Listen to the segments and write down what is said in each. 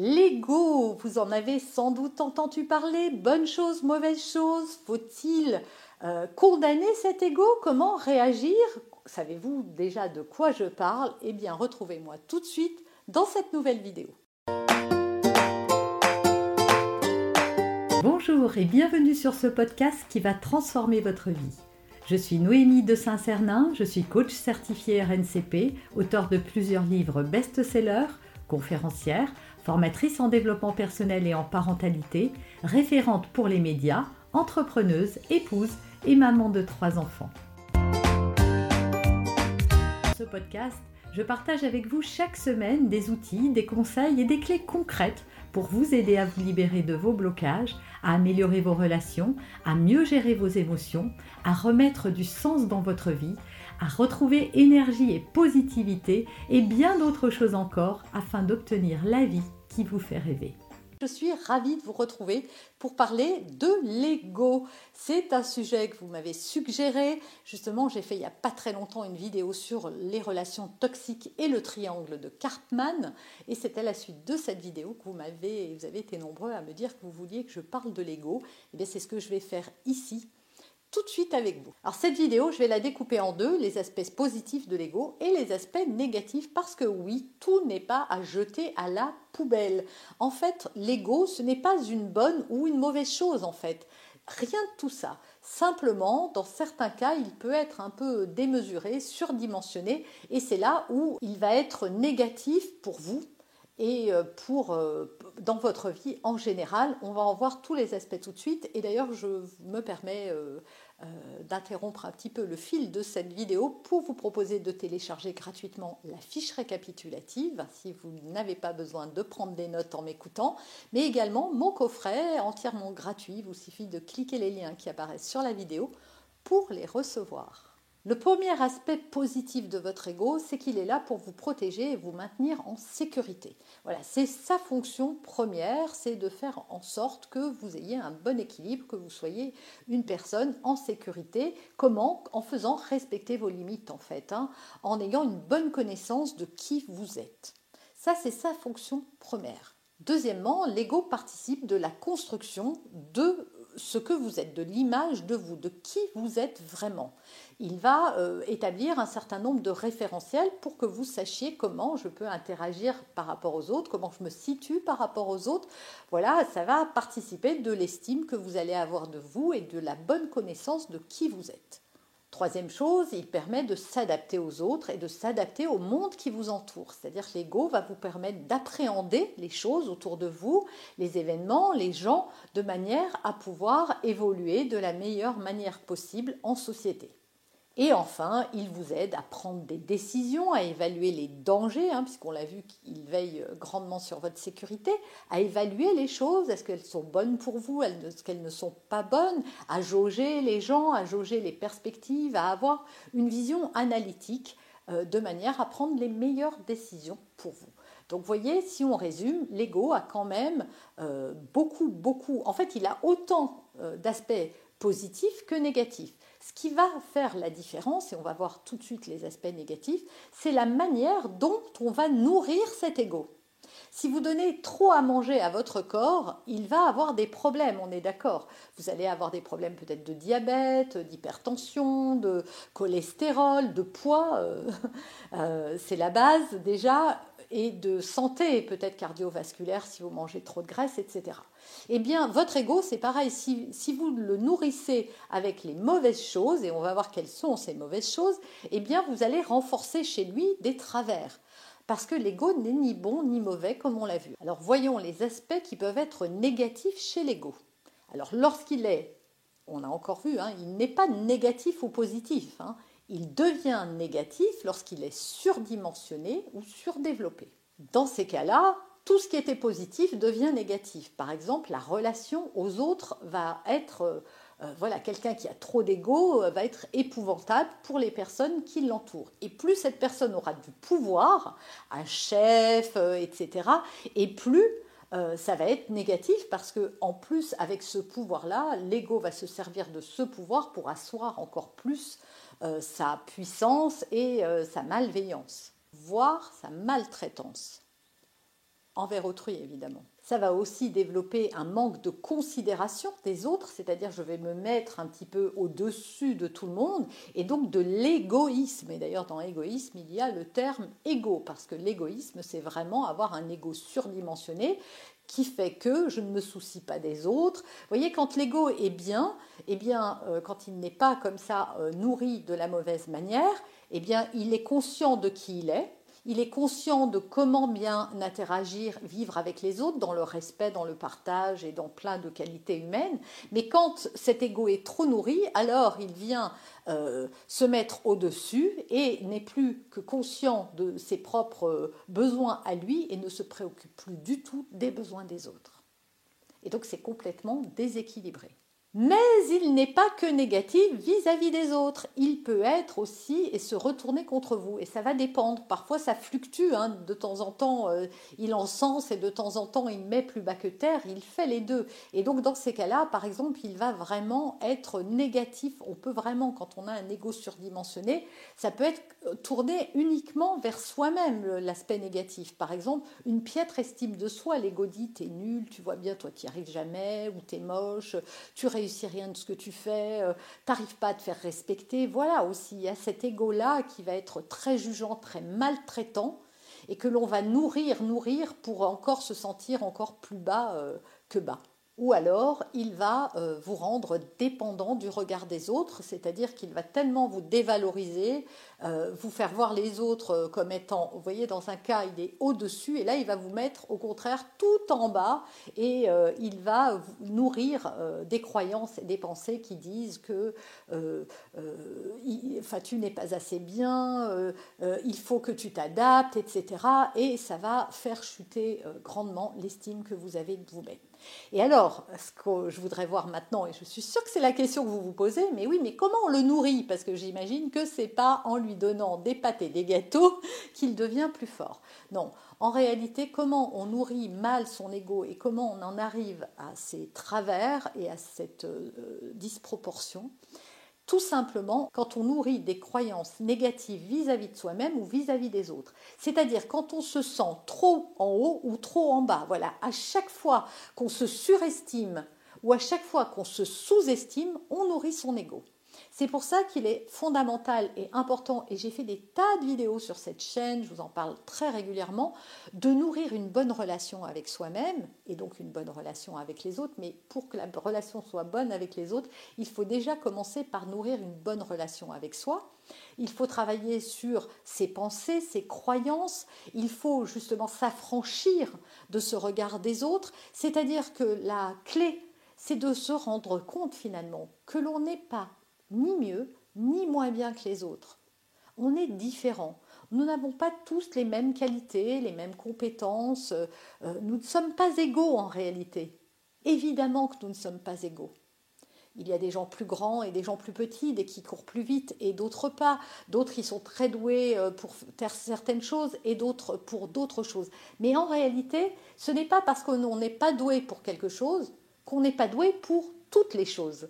L'ego, vous en avez sans doute entendu parler. Bonne chose, mauvaise chose Faut-il euh, condamner cet ego? Comment réagir? Savez-vous déjà de quoi je parle? Eh bien, retrouvez-moi tout de suite dans cette nouvelle vidéo. Bonjour et bienvenue sur ce podcast qui va transformer votre vie. Je suis Noémie de Saint-Cernin, je suis coach certifié RNCP, auteur de plusieurs livres best-sellers, conférencière, formatrice en développement personnel et en parentalité, référente pour les médias, entrepreneuse, épouse et maman de trois enfants. Dans ce podcast, je partage avec vous chaque semaine des outils, des conseils et des clés concrètes pour vous aider à vous libérer de vos blocages, à améliorer vos relations, à mieux gérer vos émotions, à remettre du sens dans votre vie, à retrouver énergie et positivité et bien d'autres choses encore afin d'obtenir la vie qui vous fait rêver. Je suis ravie de vous retrouver pour parler de l'ego. C'est un sujet que vous m'avez suggéré. Justement, j'ai fait il n'y a pas très longtemps une vidéo sur les relations toxiques et le triangle de Cartman. Et c'est à la suite de cette vidéo que vous m'avez, vous avez été nombreux à me dire que vous vouliez que je parle de l'ego. Et eh bien, c'est ce que je vais faire ici tout de suite avec vous. Alors cette vidéo, je vais la découper en deux, les aspects positifs de l'ego et les aspects négatifs, parce que oui, tout n'est pas à jeter à la poubelle. En fait, l'ego, ce n'est pas une bonne ou une mauvaise chose, en fait. Rien de tout ça. Simplement, dans certains cas, il peut être un peu démesuré, surdimensionné, et c'est là où il va être négatif pour vous, et euh, pour, euh, dans votre vie en général. On va en voir tous les aspects tout de suite. Et d'ailleurs, je me permets euh, d'interrompre un petit peu le fil de cette vidéo pour vous proposer de télécharger gratuitement la fiche récapitulative si vous n'avez pas besoin de prendre des notes en m'écoutant, mais également mon coffret entièrement gratuit. Il vous suffit de cliquer les liens qui apparaissent sur la vidéo pour les recevoir. Le premier aspect positif de votre ego, c'est qu'il est là pour vous protéger et vous maintenir en sécurité. Voilà, c'est sa fonction première, c'est de faire en sorte que vous ayez un bon équilibre, que vous soyez une personne en sécurité. Comment? En faisant respecter vos limites en fait, hein, en ayant une bonne connaissance de qui vous êtes. Ça, c'est sa fonction première. Deuxièmement, l'ego participe de la construction de ce que vous êtes, de l'image de vous, de qui vous êtes vraiment. Il va euh, établir un certain nombre de référentiels pour que vous sachiez comment je peux interagir par rapport aux autres, comment je me situe par rapport aux autres. Voilà, ça va participer de l'estime que vous allez avoir de vous et de la bonne connaissance de qui vous êtes. Troisième chose, il permet de s'adapter aux autres et de s'adapter au monde qui vous entoure. C'est-à-dire que l'ego va vous permettre d'appréhender les choses autour de vous, les événements, les gens, de manière à pouvoir évoluer de la meilleure manière possible en société. Et enfin, il vous aide à prendre des décisions, à évaluer les dangers, hein, puisqu'on l'a vu qu'il veille grandement sur votre sécurité, à évaluer les choses, est-ce qu'elles sont bonnes pour vous, est-ce qu'elles ne sont pas bonnes, à jauger les gens, à jauger les perspectives, à avoir une vision analytique euh, de manière à prendre les meilleures décisions pour vous. Donc vous voyez, si on résume, l'ego a quand même euh, beaucoup, beaucoup, en fait il a autant euh, d'aspects positifs que négatifs. Ce qui va faire la différence, et on va voir tout de suite les aspects négatifs, c'est la manière dont on va nourrir cet ego. Si vous donnez trop à manger à votre corps, il va avoir des problèmes, on est d'accord. Vous allez avoir des problèmes peut-être de diabète, d'hypertension, de cholestérol, de poids. Euh, euh, c'est la base déjà et de santé, peut-être cardiovasculaire si vous mangez trop de graisse, etc. Eh bien, votre ego, c'est pareil. Si, si, vous le nourrissez avec les mauvaises choses, et on va voir quelles sont ces mauvaises choses, eh bien, vous allez renforcer chez lui des travers. Parce que l'ego n'est ni bon ni mauvais, comme on l'a vu. Alors, voyons les aspects qui peuvent être négatifs chez l'ego. Alors, lorsqu'il est, on a encore vu, hein, il n'est pas négatif ou positif. Hein il devient négatif lorsqu'il est surdimensionné ou surdéveloppé. Dans ces cas-là, tout ce qui était positif devient négatif. Par exemple, la relation aux autres va être, euh, euh, voilà, quelqu'un qui a trop d'ego euh, va être épouvantable pour les personnes qui l'entourent. Et plus cette personne aura du pouvoir, un chef, etc., et plus ça va être négatif parce que en plus avec ce pouvoir-là, l'ego va se servir de ce pouvoir pour asseoir encore plus euh, sa puissance et euh, sa malveillance, voire sa maltraitance. envers autrui évidemment. Ça va aussi développer un manque de considération des autres, c'est-à-dire je vais me mettre un petit peu au-dessus de tout le monde, et donc de l'égoïsme. Et d'ailleurs dans l'égoïsme, il y a le terme égo, parce que l'égoïsme, c'est vraiment avoir un ego surdimensionné qui fait que je ne me soucie pas des autres. Vous voyez, quand l'ego est bien, eh bien, euh, quand il n'est pas comme ça euh, nourri de la mauvaise manière, eh bien, il est conscient de qui il est, il est conscient de comment bien interagir, vivre avec les autres dans le respect, dans le partage et dans plein de qualités humaines. Mais quand cet ego est trop nourri, alors il vient euh, se mettre au-dessus et n'est plus que conscient de ses propres besoins à lui et ne se préoccupe plus du tout des besoins des autres. Et donc c'est complètement déséquilibré. Mais il n'est pas que négatif vis-à-vis des autres. Il peut être aussi et se retourner contre vous. Et ça va dépendre. Parfois, ça fluctue. Hein. De temps en temps, euh, il encense et de temps en temps, il met plus bas que terre. Il fait les deux. Et donc, dans ces cas-là, par exemple, il va vraiment être négatif. On peut vraiment, quand on a un ego surdimensionné, ça peut être euh, tourné uniquement vers soi-même, l'aspect négatif. Par exemple, une piètre estime de soi. L'ego dit, t'es nul, tu vois bien, toi, tu n'y arrives jamais, ou t'es moche, tu réussis rien de ce que tu fais, euh, t'arrives pas à te faire respecter. Voilà aussi, il y a cet ego-là qui va être très jugeant, très maltraitant, et que l'on va nourrir, nourrir pour encore se sentir encore plus bas euh, que bas ou alors il va euh, vous rendre dépendant du regard des autres, c'est-à-dire qu'il va tellement vous dévaloriser, euh, vous faire voir les autres euh, comme étant, vous voyez, dans un cas, il est au-dessus, et là, il va vous mettre au contraire tout en bas, et il va nourrir des croyances et des pensées qui disent que tu n'es pas assez bien, il faut que tu t'adaptes, etc. Et ça va faire chuter grandement l'estime que vous avez de vous-même. Et alors, ce que je voudrais voir maintenant, et je suis sûre que c'est la question que vous vous posez, mais oui, mais comment on le nourrit? Parce que j'imagine que c'est pas en lui donnant des pâtes et des gâteaux qu'il devient plus fort. Non, en réalité, comment on nourrit mal son ego et comment on en arrive à ces travers et à cette euh, disproportion? Tout simplement quand on nourrit des croyances négatives vis-à-vis de soi-même ou vis-à-vis des autres. C'est-à-dire quand on se sent trop en haut ou trop en bas. Voilà, à chaque fois qu'on se surestime ou à chaque fois qu'on se sous-estime, on nourrit son ego. C'est pour ça qu'il est fondamental et important, et j'ai fait des tas de vidéos sur cette chaîne, je vous en parle très régulièrement, de nourrir une bonne relation avec soi-même, et donc une bonne relation avec les autres, mais pour que la relation soit bonne avec les autres, il faut déjà commencer par nourrir une bonne relation avec soi. Il faut travailler sur ses pensées, ses croyances, il faut justement s'affranchir de ce regard des autres, c'est-à-dire que la clé, c'est de se rendre compte finalement que l'on n'est pas ni mieux, ni moins bien que les autres. On est différents. Nous n'avons pas tous les mêmes qualités, les mêmes compétences. Euh, nous ne sommes pas égaux en réalité. Évidemment que nous ne sommes pas égaux. Il y a des gens plus grands et des gens plus petits, des qui courent plus vite et d'autres pas, d'autres qui sont très doués euh, pour faire certaines choses et d'autres pour d'autres choses. Mais en réalité, ce n'est pas parce qu'on n'est pas doué pour quelque chose qu'on n'est pas doué pour toutes les choses.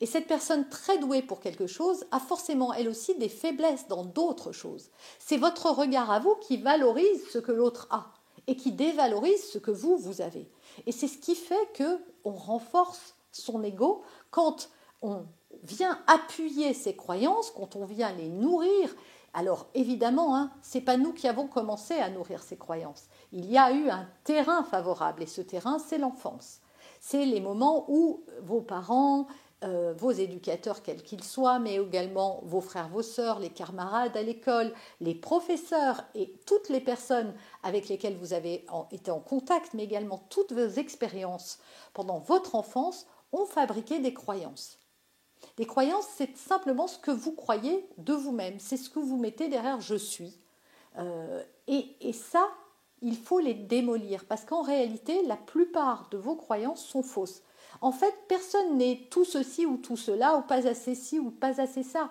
Et cette personne très douée pour quelque chose a forcément elle aussi des faiblesses dans d'autres choses. C'est votre regard à vous qui valorise ce que l'autre a et qui dévalorise ce que vous, vous avez. Et c'est ce qui fait que on renforce son ego quand on vient appuyer ses croyances, quand on vient les nourrir. Alors évidemment, hein, ce n'est pas nous qui avons commencé à nourrir ces croyances. Il y a eu un terrain favorable et ce terrain, c'est l'enfance. C'est les moments où vos parents, euh, vos éducateurs, quels qu'ils soient, mais également vos frères, vos sœurs, les camarades à l'école, les professeurs et toutes les personnes avec lesquelles vous avez été en contact, mais également toutes vos expériences pendant votre enfance ont fabriqué des croyances. Des croyances, c'est simplement ce que vous croyez de vous-même, c'est ce que vous mettez derrière je suis. Euh, et ça, il faut les démolir, parce qu'en réalité, la plupart de vos croyances sont fausses. En fait, personne n'est tout ceci ou tout cela, ou pas assez ci ou pas assez ça.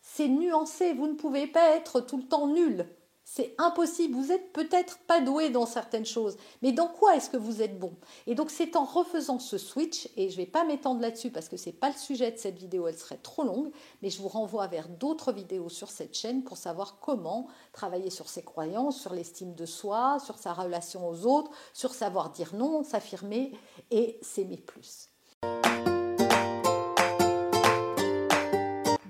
C'est nuancé, vous ne pouvez pas être tout le temps nul. C'est impossible. Vous êtes peut-être pas doué dans certaines choses, mais dans quoi est-ce que vous êtes bon? Et donc c'est en refaisant ce switch, et je ne vais pas m'étendre là-dessus parce que ce n'est pas le sujet de cette vidéo, elle serait trop longue, mais je vous renvoie vers d'autres vidéos sur cette chaîne pour savoir comment travailler sur ses croyances, sur l'estime de soi, sur sa relation aux autres, sur savoir dire non, s'affirmer et s'aimer plus.